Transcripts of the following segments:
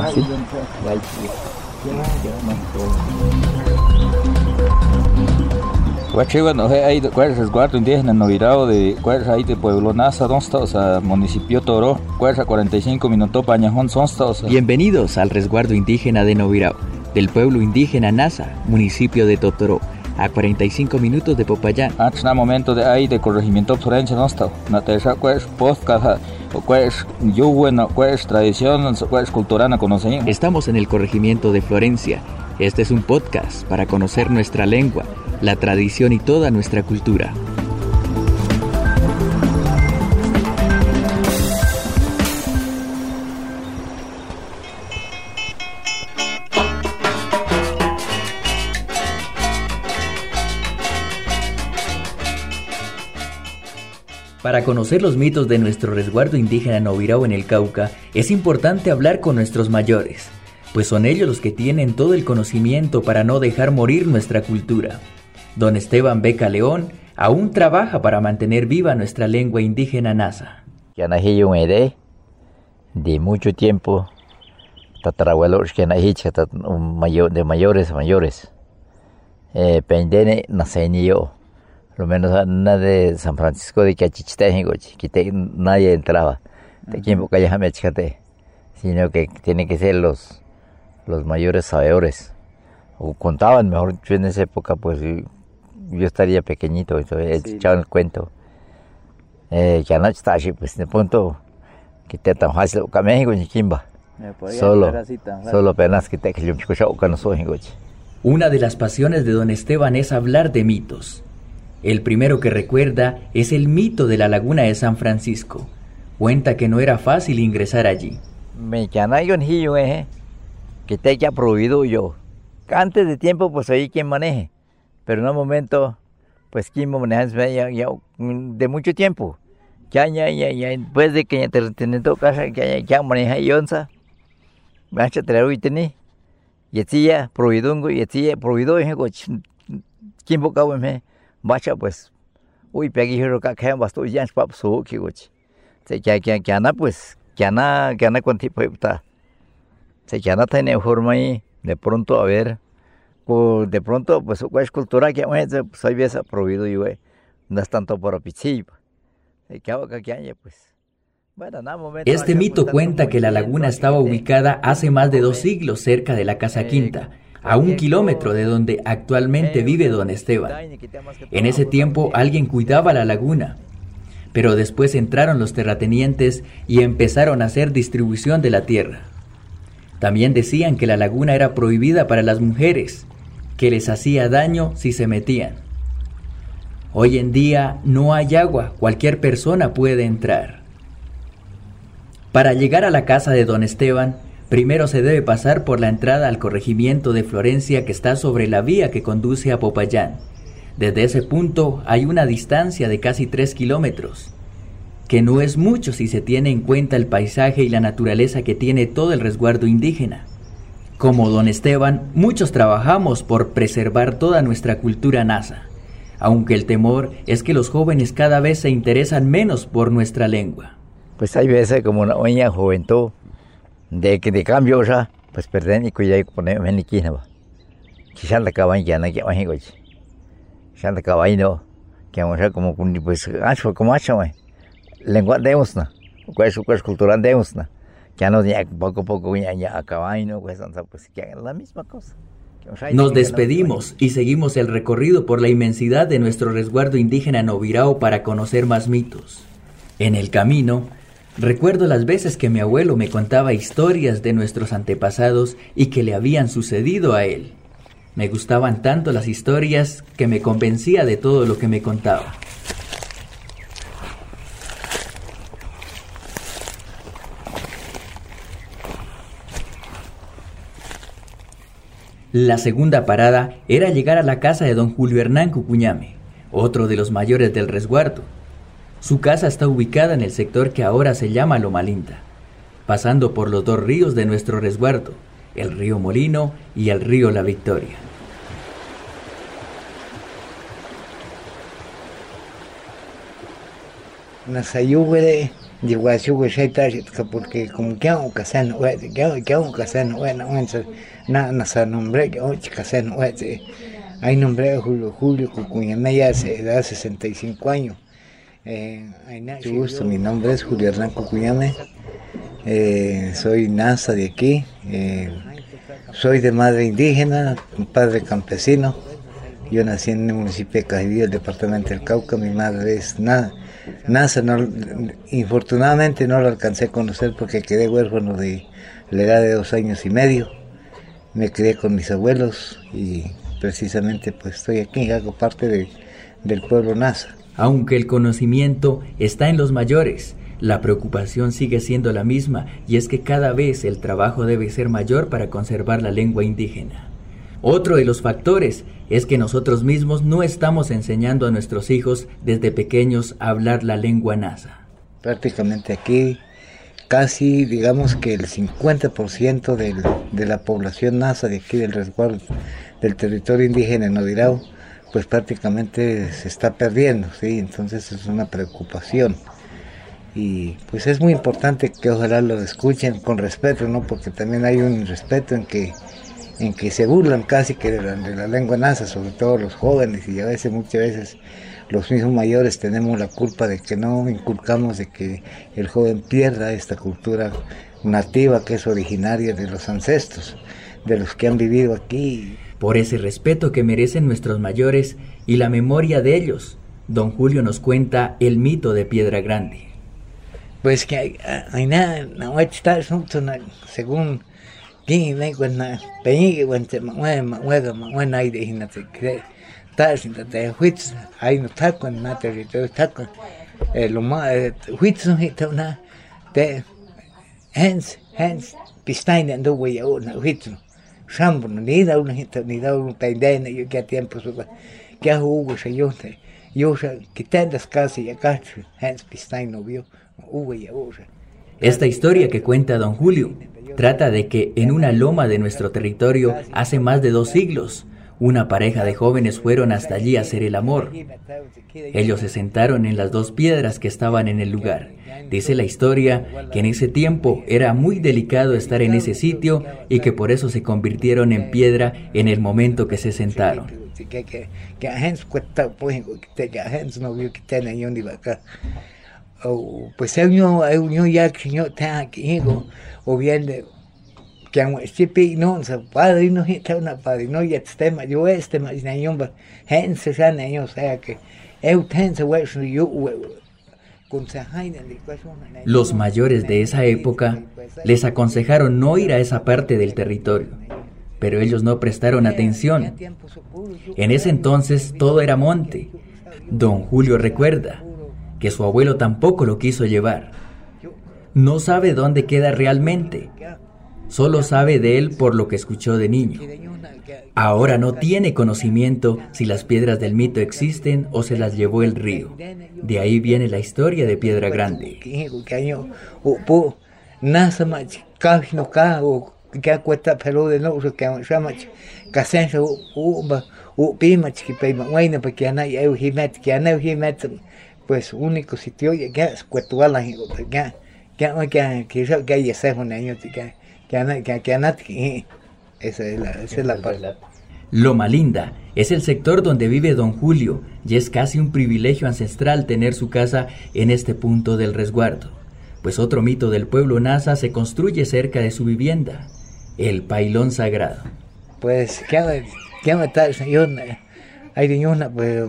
Así. Guachivan, hay cuál es resguardo indígena novirado de cuál es ahí de Pueblo Nasa, donde está, o sea, municipio Toro, cuál es a 45 minutos Pañajón, son o sea. Bienvenidos al resguardo indígena de Novirao, del pueblo indígena Nasa, municipio de Totoro, a 45 minutos de Popayán. Antes na momento de ahí de corregimiento Florencia, no está, na tercera cuál es podcast, cuál es yo bueno, cuál es tradición, cuál es cultura, no conocen. Estamos en el corregimiento de Florencia. Este es un podcast para conocer nuestra lengua, la tradición y toda nuestra cultura. Para conocer los mitos de nuestro resguardo indígena Novirao en el Cauca, es importante hablar con nuestros mayores, pues son ellos los que tienen todo el conocimiento para no dejar morir nuestra cultura. Don Esteban Beca León aún trabaja para mantener viva nuestra lengua indígena nasa. De mucho tiempo, de mayores a mayores. Eh, pendene lo menos nada de San Francisco de Cachichitejigo, que nadie entraba. De quien boca ya me sino que tiene que ser los, los mayores sabedores. O contaban, mejor en esa época, pues yo estaría pequeñito, entonces sí. echaba el cuento. Eh, ya no está así, pues de punto que te tan fácil que México ni Kimba. Solo, solo apenas que te que yo no soy Una de las pasiones de don Esteban es hablar de mitos. El primero que recuerda es el mito de la laguna de San Francisco. Cuenta que no era fácil ingresar allí. Me eh, que te haya prohibido yo. Antes de tiempo, pues ahí quien maneje pero en un momento, pues Kimbo maneja ya, ya, de mucho tiempo. Ya, ya, ya, ya, después de que ya te todo casa, ya, ya, ya maneja yonza, me ha traído y tení, y ya, prohibidungo, y ya, prohibido, y Kimbo cabo me, bacha, pues, uy, basto, pap. Se ya, ya, ya, na, pues, ya, na, ya, na, cuanti, pues, está. Se ya, na, tiene forma ahí, de pronto, a ver, de pronto, pues, es cultura que pues, hay veces prohibido y no es tanto por pichillo. Pues. Este mito cuenta que la laguna estaba ubicada hace más de dos siglos cerca de la Casa Quinta, a un kilómetro de donde actualmente vive don Esteban. En ese tiempo alguien cuidaba la laguna, pero después entraron los terratenientes y empezaron a hacer distribución de la tierra. También decían que la laguna era prohibida para las mujeres que les hacía daño si se metían. Hoy en día no hay agua, cualquier persona puede entrar. Para llegar a la casa de don Esteban, primero se debe pasar por la entrada al corregimiento de Florencia que está sobre la vía que conduce a Popayán. Desde ese punto hay una distancia de casi tres kilómetros, que no es mucho si se tiene en cuenta el paisaje y la naturaleza que tiene todo el resguardo indígena. Como don Esteban, muchos trabajamos por preservar toda nuestra cultura nasa, aunque el temor es que los jóvenes cada vez se interesan menos por nuestra lengua. Pues hay veces como una oña juventud, de que de cambio ya, pues perden y cuidar y poner en la va. Quizás la cabaña ya no hay que Ya la cabaña no, que vamos a como pues ancho como ancho, lengua de usna, pues cultura de usna ya no, ya poco poco ya, ya no, pues, pues que la misma cosa. Nos despedimos y seguimos el recorrido por la inmensidad de nuestro resguardo indígena Novirao para conocer más mitos. En el camino, recuerdo las veces que mi abuelo me contaba historias de nuestros antepasados y que le habían sucedido a él. Me gustaban tanto las historias que me convencía de todo lo que me contaba. La segunda parada era llegar a la casa de don Julio Hernán Cucuñame, otro de los mayores del resguardo. Su casa está ubicada en el sector que ahora se llama Loma Linda, pasando por los dos ríos de nuestro resguardo, el río Molino y el río La Victoria. Nasayúbere Yiguasiuga shaytashitka porque como que hago huete, que hago hago casano huete, na na sa nombre que casano huete. Hay nombre Julio Julio Cucuñamaya hace edad 65 años. Eh, mucho gusto, mi nombre es Julio Hernán Cucuñame. Eh, soy NASA de aquí. Eh, soy de madre indígena, padre campesino. Yo nací en el municipio de Cajibí, el departamento del Cauca. Mi madre es NASA, no, infortunadamente no lo alcancé a conocer porque quedé huérfano de la edad de dos años y medio. Me crié con mis abuelos y precisamente pues estoy aquí, hago parte de, del pueblo NASA. Aunque el conocimiento está en los mayores, la preocupación sigue siendo la misma y es que cada vez el trabajo debe ser mayor para conservar la lengua indígena. Otro de los factores es que nosotros mismos no estamos enseñando a nuestros hijos desde pequeños a hablar la lengua nasa. Prácticamente aquí casi digamos que el 50% del, de la población nasa de aquí del resguardo del territorio indígena en Odirao, pues prácticamente se está perdiendo, ¿sí? entonces es una preocupación. Y pues es muy importante que ojalá lo escuchen con respeto, ¿no? porque también hay un respeto en que en que se burlan casi que de la, lengua nasa, sobre todo los jóvenes, y a veces, muchas veces, los mismos mayores tenemos la culpa de que no inculcamos de que el joven pierda esta cultura nativa que es originaria de los ancestros, de los que han vivido aquí. Por ese respeto que merecen nuestros mayores y la memoria de ellos, don Julio nos cuenta el mito de Piedra Grande. Pues que hay, hay nada, no, según Gingi me cuenta, peñique cuenta, mue, muega, mue, naide, hinate, cre, tasin, te huitz, hay no tacuan, na territorio tacuan, lo más, huitz no hita una, te, hens, hens, pistaina, ando güey, una huitz, shambo, Esta historia que cuenta don Julio trata de que en una loma de nuestro territorio hace más de dos siglos, una pareja de jóvenes fueron hasta allí a hacer el amor. Ellos se sentaron en las dos piedras que estaban en el lugar. Dice la historia que en ese tiempo era muy delicado estar en ese sitio y que por eso se convirtieron en piedra en el momento que se sentaron. Pues ya o bien que han chipi no se padre no hita una padre no ya tema yo este más na yomba hense ya na yo sea que eu tense wes yo los mayores de esa época les aconsejaron no ir a esa parte del territorio, pero ellos no prestaron atención. En ese entonces todo era monte. Don Julio recuerda que su abuelo tampoco lo quiso llevar no sabe dónde queda realmente, solo sabe de él por lo que escuchó de niño. Ahora no tiene conocimiento si las piedras del mito existen o se las llevó el río. De ahí viene la historia de Piedra Grande. Pues único sitio que es esa es la, esa es la parte. Loma Linda es el sector donde vive don Julio y es casi un privilegio ancestral tener su casa en este punto del resguardo, pues otro mito del pueblo Nasa se construye cerca de su vivienda, el pailón sagrado. Pues, ¿qué qué me tal, señor? Hay una, pues,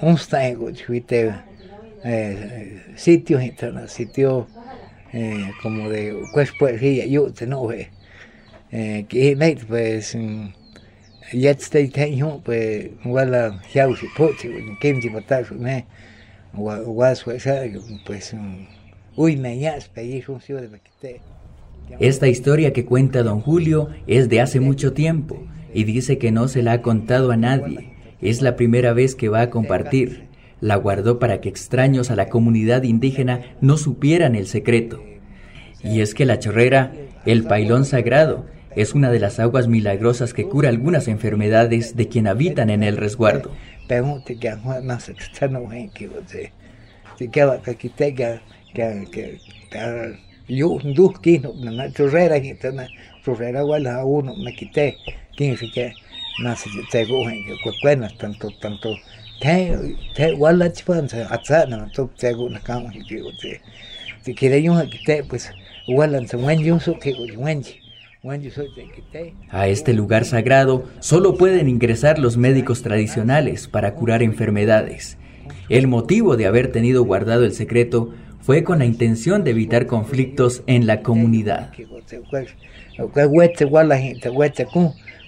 un stego, eh, sitios, sitios eh, como de pues pues yo te no eh que pues jetzt stay ten yo pues wala hiau si pochi kim ti patas me was pues pues uy me ya pedí un de que esta historia que cuenta don Julio es de hace mucho tiempo y dice que no se la ha contado a nadie. Es la primera vez que va a compartir la guardó para que extraños a la comunidad indígena no supieran el secreto. Y es que la chorrera, el pailón sagrado, es una de las aguas milagrosas que cura algunas enfermedades de quien habitan en el resguardo. tanto tanto a este lugar sagrado solo pueden ingresar los médicos tradicionales para curar enfermedades. El motivo de haber tenido guardado el secreto fue con la intención de evitar conflictos en la comunidad.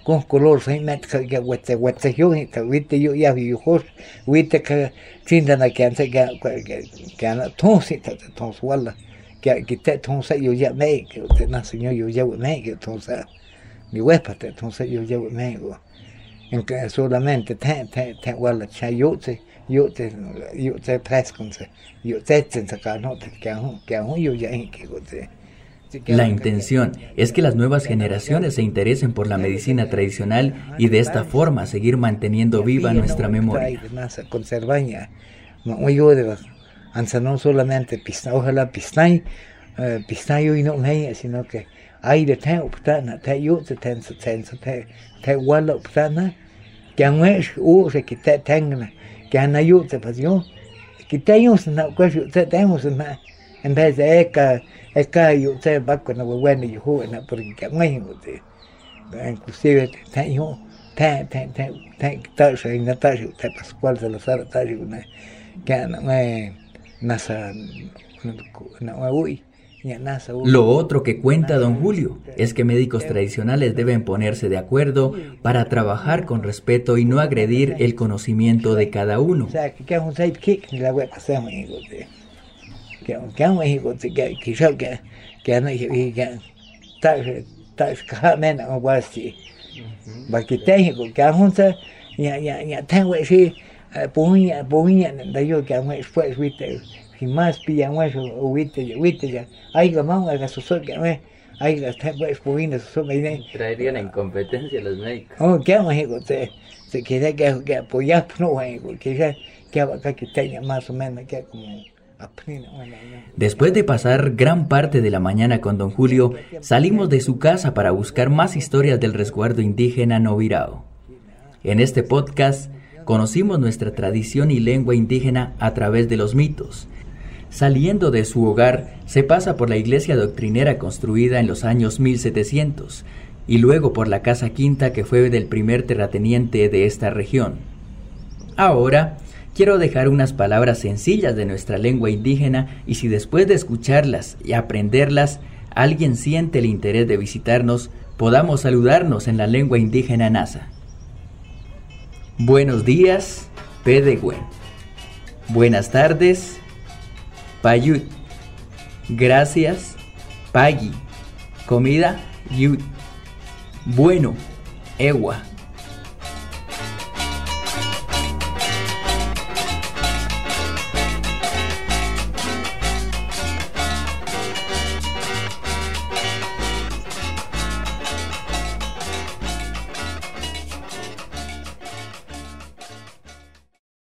con color fai met ka ya wete wete yo ta wite yo ya yo hos wite ka tinda na kan ta ga kan ton si ta ton wala. Ka ki ta ton sa yo ya me que te na señor yo ya me que ton sa mi wepa te ton sa yo ya me go en que solamente te te te wala cha yo te yo te yo te prescon se yo te te ka no te ka ho ka ho yo ya en que go te. La intención es que las nuevas generaciones se interesen por la medicina tradicional y de esta forma seguir manteniendo viva nuestra memoria. No solamente pista, ojalá y no me, sino que hay de te uptana, te yu te ten se ten se te te wala uptana, que han wesh u se que te tenga, que han ayu te pas yo, que te yu se na kwesh te na, en vez de porque me inclusive pascual que me lo otro que cuenta don Julio es que médicos tradicionales deben ponerse de acuerdo para trabajar con respeto y no agredir el conocimiento de cada uno. Que Kiamuhiko kishauka kianuhiko tashkamena wasi. Bakitehiko kiahunza ya tenwe shi puhuña puhuña da yo kiahue shpue shwite himas piyahue shu wite ya wite ya aiga maunga ga susor kiahue aiga pues, tenwe shpuhuña susor meine. Traerían en competencia los médicos. Oh, kiamuhiko te te quería que apoyar no, que ya que acá que tenía más o menos que como Después de pasar gran parte de la mañana con don Julio, salimos de su casa para buscar más historias del resguardo indígena Novirao. En este podcast conocimos nuestra tradición y lengua indígena a través de los mitos. Saliendo de su hogar, se pasa por la iglesia doctrinera construida en los años 1700 y luego por la casa quinta que fue del primer terrateniente de esta región. Ahora, quiero dejar unas palabras sencillas de nuestra lengua indígena y si después de escucharlas y aprenderlas alguien siente el interés de visitarnos, podamos saludarnos en la lengua indígena NASA. Buenos días, Pedegüen. Buenas tardes, Payut. Gracias, Pagui. Comida, Yut. Bueno, Ewa.